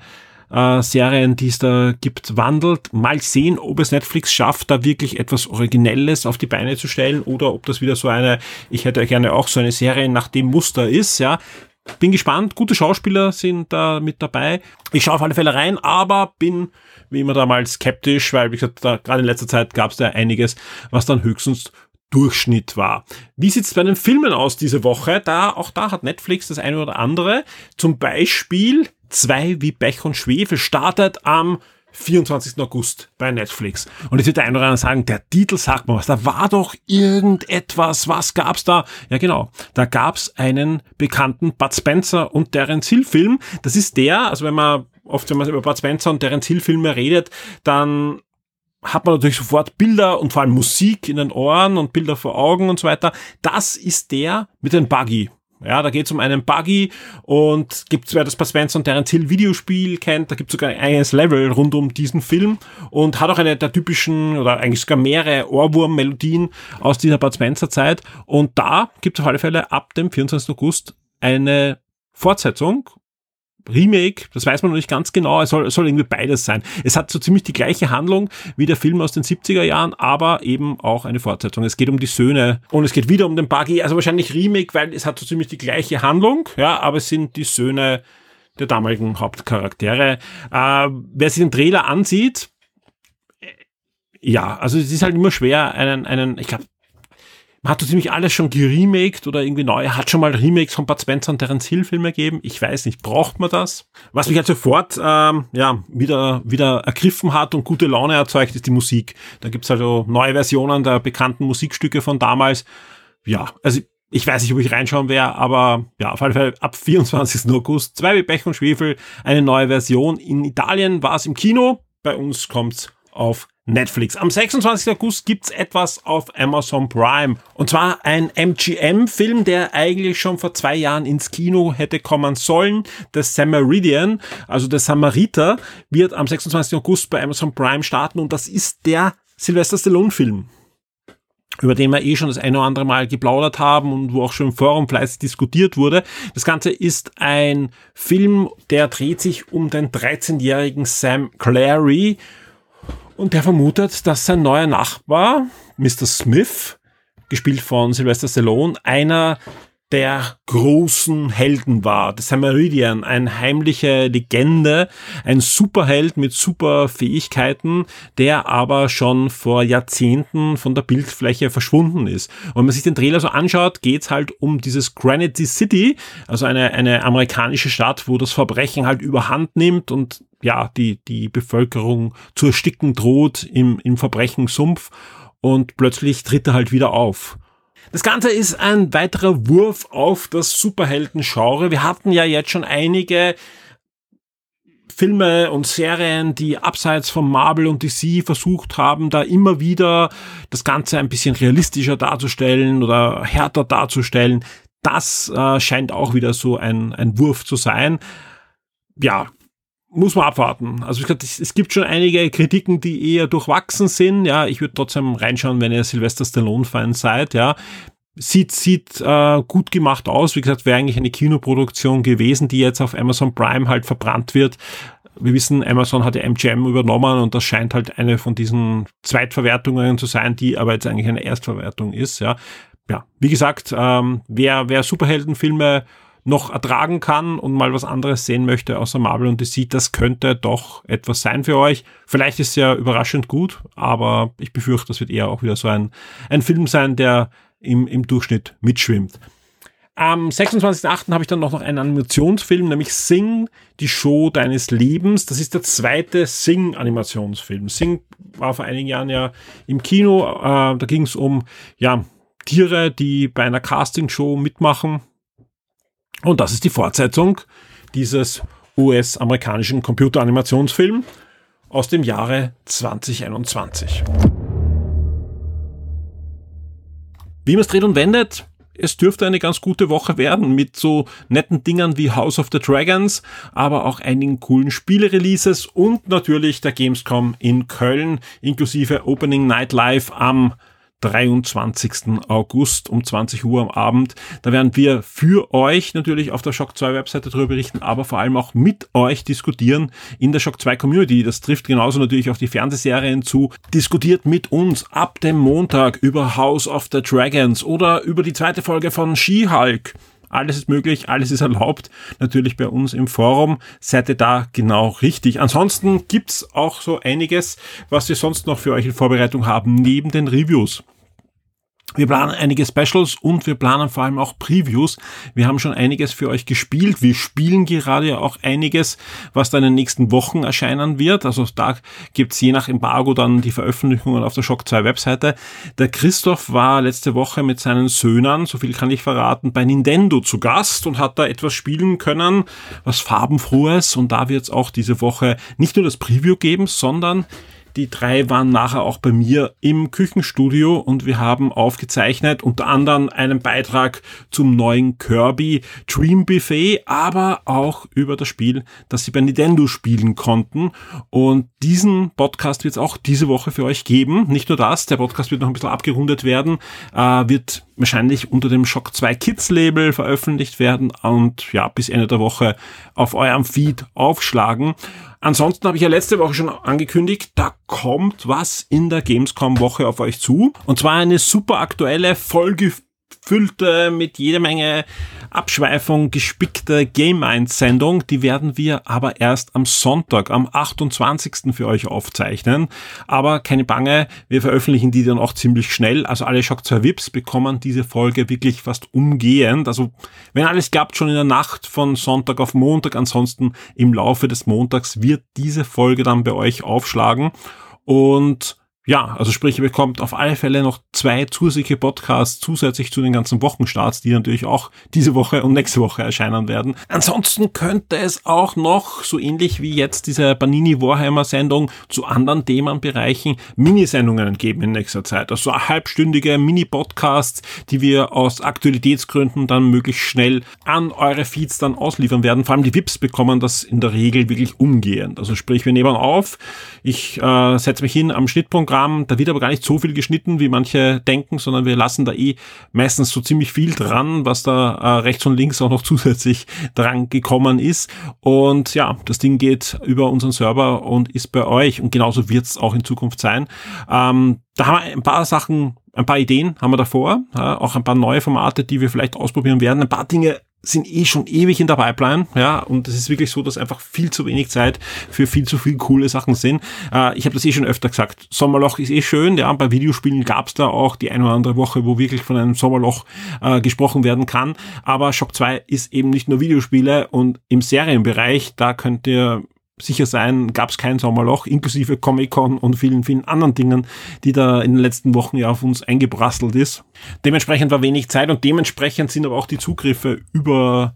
[SPEAKER 1] äh, Serien, die es da gibt, wandelt. Mal sehen, ob es Netflix schafft, da wirklich etwas Originelles auf die Beine zu stellen oder ob das wieder so eine, ich hätte gerne auch so eine Serie nach dem Muster ist, ja. Bin gespannt, gute Schauspieler sind da mit dabei. Ich schaue auf alle Fälle rein, aber bin wie immer da mal skeptisch, weil, wie gesagt, da, gerade in letzter Zeit gab es da einiges, was dann höchstens Durchschnitt war. Wie sieht's bei den Filmen aus diese Woche? Da, auch da hat Netflix das eine oder andere. Zum Beispiel zwei wie Pech und Schwefel startet am 24. August bei Netflix. Und jetzt wird der eine oder andere sagen, der Titel sagt mal was, da war doch irgendetwas, was gab's da? Ja genau, da gab's einen bekannten Bud Spencer und deren Zielfilm. Das ist der, also wenn man oft, wenn man über Bud Spencer und deren Zielfilme redet, dann hat man natürlich sofort Bilder und vor allem Musik in den Ohren und Bilder vor Augen und so weiter. Das ist der mit dem Buggy. Ja, da geht es um einen Buggy und gibt wer das Bud und deren Ziel Videospiel kennt, da gibt es sogar ein eigenes Level rund um diesen Film und hat auch eine der typischen oder eigentlich sogar mehrere Ohrwurm-Melodien aus dieser Bud Spencer Zeit und da gibt es auf alle Fälle ab dem 24. August eine Fortsetzung Remake, das weiß man noch nicht ganz genau, es soll, es soll irgendwie beides sein. Es hat so ziemlich die gleiche Handlung wie der Film aus den 70er Jahren, aber eben auch eine Fortsetzung. Es geht um die Söhne und es geht wieder um den Buggy, also wahrscheinlich Remake, weil es hat so ziemlich die gleiche Handlung, ja, aber es sind die Söhne der damaligen Hauptcharaktere. Äh, wer sich den Trailer ansieht, äh, ja, also es ist halt immer schwer, einen, einen, ich glaube, man hat so ziemlich alles schon geremaked oder irgendwie neu. Hat schon mal Remakes von Bud Spencer und Terence Hill Filme gegeben. Ich weiß nicht, braucht man das? Was mich halt sofort ähm, ja, wieder, wieder ergriffen hat und gute Laune erzeugt, ist die Musik. Da gibt's also neue Versionen der bekannten Musikstücke von damals. Ja, also ich weiß nicht, ob ich reinschauen werde, aber ja, auf alle Fälle ab 24. August, zwei wie Pech und Schwefel, eine neue Version. In Italien war es im Kino, bei uns kommt's auf Netflix. Am 26. August gibt's etwas auf Amazon Prime. Und zwar ein MGM-Film, der eigentlich schon vor zwei Jahren ins Kino hätte kommen sollen. Der Samaritan, also der Samariter, wird am 26. August bei Amazon Prime starten und das ist der Sylvester Stallone-Film über den wir eh schon das eine oder andere Mal geplaudert haben und wo auch schon im Forum fleißig diskutiert wurde. Das Ganze ist ein Film, der dreht sich um den 13-jährigen Sam Clary Und der vermutet, dass sein neuer Nachbar, Mr. Smith, gespielt von Sylvester Stallone, einer der großen Helden war. Das ist Meridian, eine heimliche Legende, ein Superheld mit super Fähigkeiten, der aber schon vor Jahrzehnten von der Bildfläche verschwunden ist. Und wenn man sich den Trailer so anschaut, geht's halt um dieses Granite City, also eine, eine amerikanische Stadt, wo das Verbrechen halt überhand nimmt und ja, die, die Bevölkerung zu ersticken droht im, im Verbrechensumpf und plötzlich tritt er halt wieder auf. Das Ganze ist ein weiterer Wurf auf das Superhelden-Genre. Wir hatten ja jetzt schon einige Filme und Serien, die abseits von Marvel und DC versucht haben, da immer wieder das Ganze ein bisschen realistischer darzustellen oder härter darzustellen. Das äh, scheint auch wieder so ein, ein Wurf zu sein. Ja, muss man abwarten. Also ich glaube, es gibt schon einige Kritiken, die eher durchwachsen sind. Ja, ich würde trotzdem reinschauen, wenn ihr Sylvester Stallone-Fan seid. Ja, sieht sieht äh, gut gemacht aus. Wie gesagt, wäre eigentlich eine Kinoproduktion gewesen, die jetzt auf Amazon Prime halt verbrannt wird. Wir wissen, Amazon hat ja MGM übernommen und das scheint halt eine von diesen Zweitverwertungen zu sein, die aber jetzt eigentlich eine Erstverwertung ist. Ja, ja. Wie gesagt, ähm, wer wer Superheldenfilme noch ertragen kann und mal was anderes sehen möchte außer Marvel und DC, das könnte doch etwas sein für euch. Vielleicht ist es ja überraschend gut, aber ich befürchte, das wird eher auch wieder so ein, ein Film sein, der im, im Durchschnitt mitschwimmt. Am 26.08. habe ich dann noch einen Animationsfilm, nämlich Sing, die Show deines Lebens. Das ist der zweite Sing-Animationsfilm. Sing war vor einigen Jahren ja im Kino. Äh, da ging es um ja, Tiere, die bei einer Castingshow mitmachen. Und das ist die Fortsetzung dieses US-amerikanischen Computeranimationsfilms aus dem Jahre 2021. Wie man es dreht und wendet, es dürfte eine ganz gute Woche werden mit so netten Dingern wie House of the Dragons, aber auch einigen coolen Spiele-Releases und natürlich der Gamescom in Köln inklusive Opening Night Live am 23. August um 20 Uhr am Abend. Da werden wir für euch natürlich auf der Shock 2 Webseite darüber berichten, aber vor allem auch mit euch diskutieren in der Shock 2 Community. Das trifft genauso natürlich auf die Fernsehserien zu. Diskutiert mit uns ab dem Montag über House of the Dragons oder über die zweite Folge von She-Hulk. Alles ist möglich, alles ist erlaubt. Natürlich bei uns im Forum. Seid ihr da genau richtig. Ansonsten gibt's auch so einiges, was wir sonst noch für euch in Vorbereitung haben, neben den Reviews. Wir planen einige Specials und wir planen vor allem auch Previews. Wir haben schon einiges für euch gespielt. Wir spielen gerade auch einiges, was dann in den nächsten Wochen erscheinen wird. Also da gibt's je nach Embargo dann die Veröffentlichungen auf der Shock 2 Webseite. Der Christoph war letzte Woche mit seinen Söhnen, so viel kann ich verraten, bei Nintendo zu Gast und hat da etwas spielen können, was farbenfrohes. Und da wird's auch diese Woche nicht nur das Preview geben, sondern die drei waren nachher auch bei mir im Küchenstudio und wir haben aufgezeichnet, unter anderem einen Beitrag zum neuen Kirby Dream Buffet, aber auch über das Spiel, das sie bei Nintendo spielen konnten. Und diesen Podcast wird es auch diese Woche für euch geben. Nicht nur das, der Podcast wird noch ein bisschen abgerundet werden, äh, wird wahrscheinlich unter dem Shock 2 Kids Label veröffentlicht werden und ja, bis Ende der Woche auf eurem Feed aufschlagen. Ansonsten habe ich ja letzte Woche schon angekündigt, da kommt was in der Gamescom-Woche auf euch zu. Und zwar eine super aktuelle, vollgefüllte, mit jeder Menge Abschweifung gespickte Game 1 Sendung. Die werden wir aber erst am Sonntag, am 28. für euch aufzeichnen. Aber keine Bange, wir veröffentlichen die dann auch ziemlich schnell. Also alle Shock 2 Vips bekommen diese Folge wirklich fast umgehend. Also wenn alles klappt, schon in der Nacht von Sonntag auf Montag. Ansonsten im Laufe des Montags wird diese Folge dann bei euch aufschlagen. Und ja, also sprich, ihr bekommt auf alle Fälle noch zwei zusätzliche Podcasts zusätzlich zu den ganzen Wochenstarts, die natürlich auch diese Woche und nächste Woche erscheinen werden. Ansonsten könnte es auch noch, so ähnlich wie jetzt diese Banini Warhammer Sendung, zu anderen Themenbereichen Minisendungen geben in nächster Zeit. Also halbstündige Mini-Podcasts, die wir aus Aktualitätsgründen dann möglichst schnell an eure Feeds dann ausliefern werden. Vor allem die VIPs bekommen das in der Regel wirklich umgehend. Also sprich, wir nehmen auf, ich äh, setze mich hin am Schnittpunkt Programm. Da wird aber gar nicht so viel geschnitten, wie manche denken, sondern wir lassen da eh meistens so ziemlich viel dran, was da äh, rechts und links auch noch zusätzlich dran gekommen ist. Und ja, das Ding geht über unseren Server und ist bei euch. Und genauso wird es auch in Zukunft sein. Ähm, da haben wir ein paar Sachen, ein paar Ideen haben wir davor, ja, auch ein paar neue Formate, die wir vielleicht ausprobieren werden. Ein paar Dinge sind eh schon ewig in der Pipeline, ja, und es ist wirklich so, dass einfach viel zu wenig Zeit für viel zu viel coole Sachen sind. Äh, ich habe das eh schon öfter gesagt. Sommerloch ist eh schön, ja, bei Videospielen gab es da auch die eine oder andere Woche, wo wirklich von einem Sommerloch äh, gesprochen werden kann. Aber Shock 2 ist eben nicht nur Videospiele und im Serienbereich, da könnt ihr sicher sein, gab es kein Sommerloch, inklusive Comic-Con und vielen, vielen anderen Dingen, die da in den letzten Wochen ja auf uns eingebrasselt ist. Dementsprechend war wenig Zeit und dementsprechend sind aber auch die Zugriffe über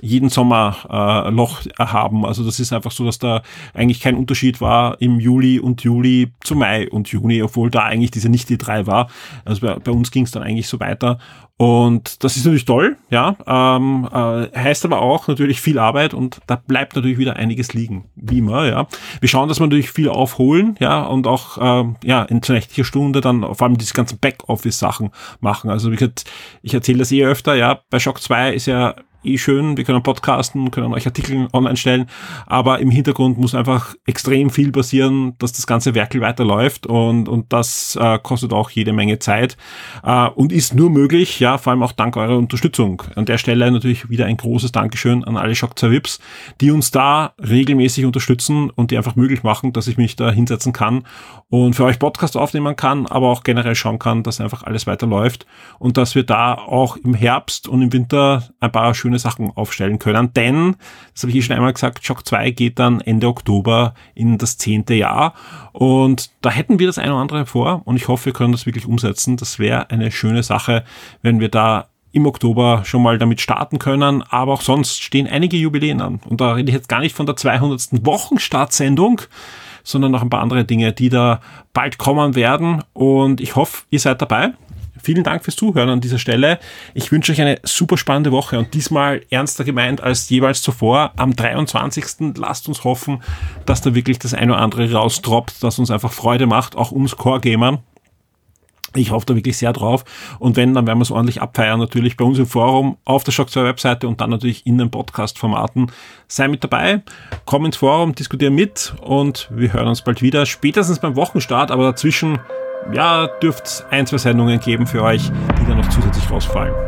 [SPEAKER 1] jeden Sommer äh, Loch haben. Also das ist einfach so, dass da eigentlich kein Unterschied war im Juli und Juli zu Mai und Juni, obwohl da eigentlich diese nicht die drei war. Also bei, bei uns ging es dann eigentlich so weiter. Und das ist natürlich toll, ja. Ähm, äh, heißt aber auch natürlich viel Arbeit und da bleibt natürlich wieder einiges liegen, wie immer, ja. Wir schauen, dass wir natürlich viel aufholen, ja, und auch ähm, ja in nächtlicher Stunde dann vor allem diese ganzen Backoffice-Sachen machen. Also wie gesagt, ich erzähle das eh öfter, ja. Bei Shock 2 ist ja eh schön, wir können podcasten, können euch Artikel online stellen, aber im Hintergrund muss einfach extrem viel passieren, dass das ganze Werkel weiterläuft und, und das äh, kostet auch jede Menge Zeit äh, und ist nur möglich, ja, vor allem auch dank eurer Unterstützung. An der Stelle natürlich wieder ein großes Dankeschön an alle Shock 2 Vips, die uns da regelmäßig unterstützen und die einfach möglich machen, dass ich mich da hinsetzen kann und für euch Podcast aufnehmen kann, aber auch generell schauen kann, dass einfach alles weiterläuft und dass wir da auch im Herbst und im Winter ein paar schöne Sachen aufstellen können, denn, das habe ich eh schon einmal gesagt, Shock 2 geht dann Ende Oktober in das zehnte Jahr und da hätten wir das eine oder andere vor und ich hoffe, wir können das wirklich umsetzen. Das wäre eine schöne Sache, wenn wir da im Oktober schon mal damit starten können, aber auch sonst stehen einige Jubiläen an. Und da rede ich jetzt gar nicht von der 200. Wochenstartsendung, sondern noch ein paar andere Dinge, die da bald kommen werden. Und ich hoffe, ihr seid dabei. Vielen Dank fürs Zuhören an dieser Stelle. Ich wünsche euch eine super spannende Woche und diesmal ernster gemeint als jeweils zuvor. Am 23. lasst uns hoffen, dass da wirklich das eine oder andere raustroppt, das uns einfach Freude macht, auch uns Core-Gamern. Ich hoffe da wirklich sehr drauf. Und wenn, dann werden wir es ordentlich abfeiern. Natürlich bei uns im Forum, auf der Shock 2 Webseite und dann natürlich in den Podcast-Formaten. Sei mit dabei, komm ins Forum, diskutier mit und wir hören uns bald wieder. Spätestens beim Wochenstart, aber dazwischen ja, dürft ein, zwei Sendungen geben für euch, die dann noch zusätzlich rausfallen.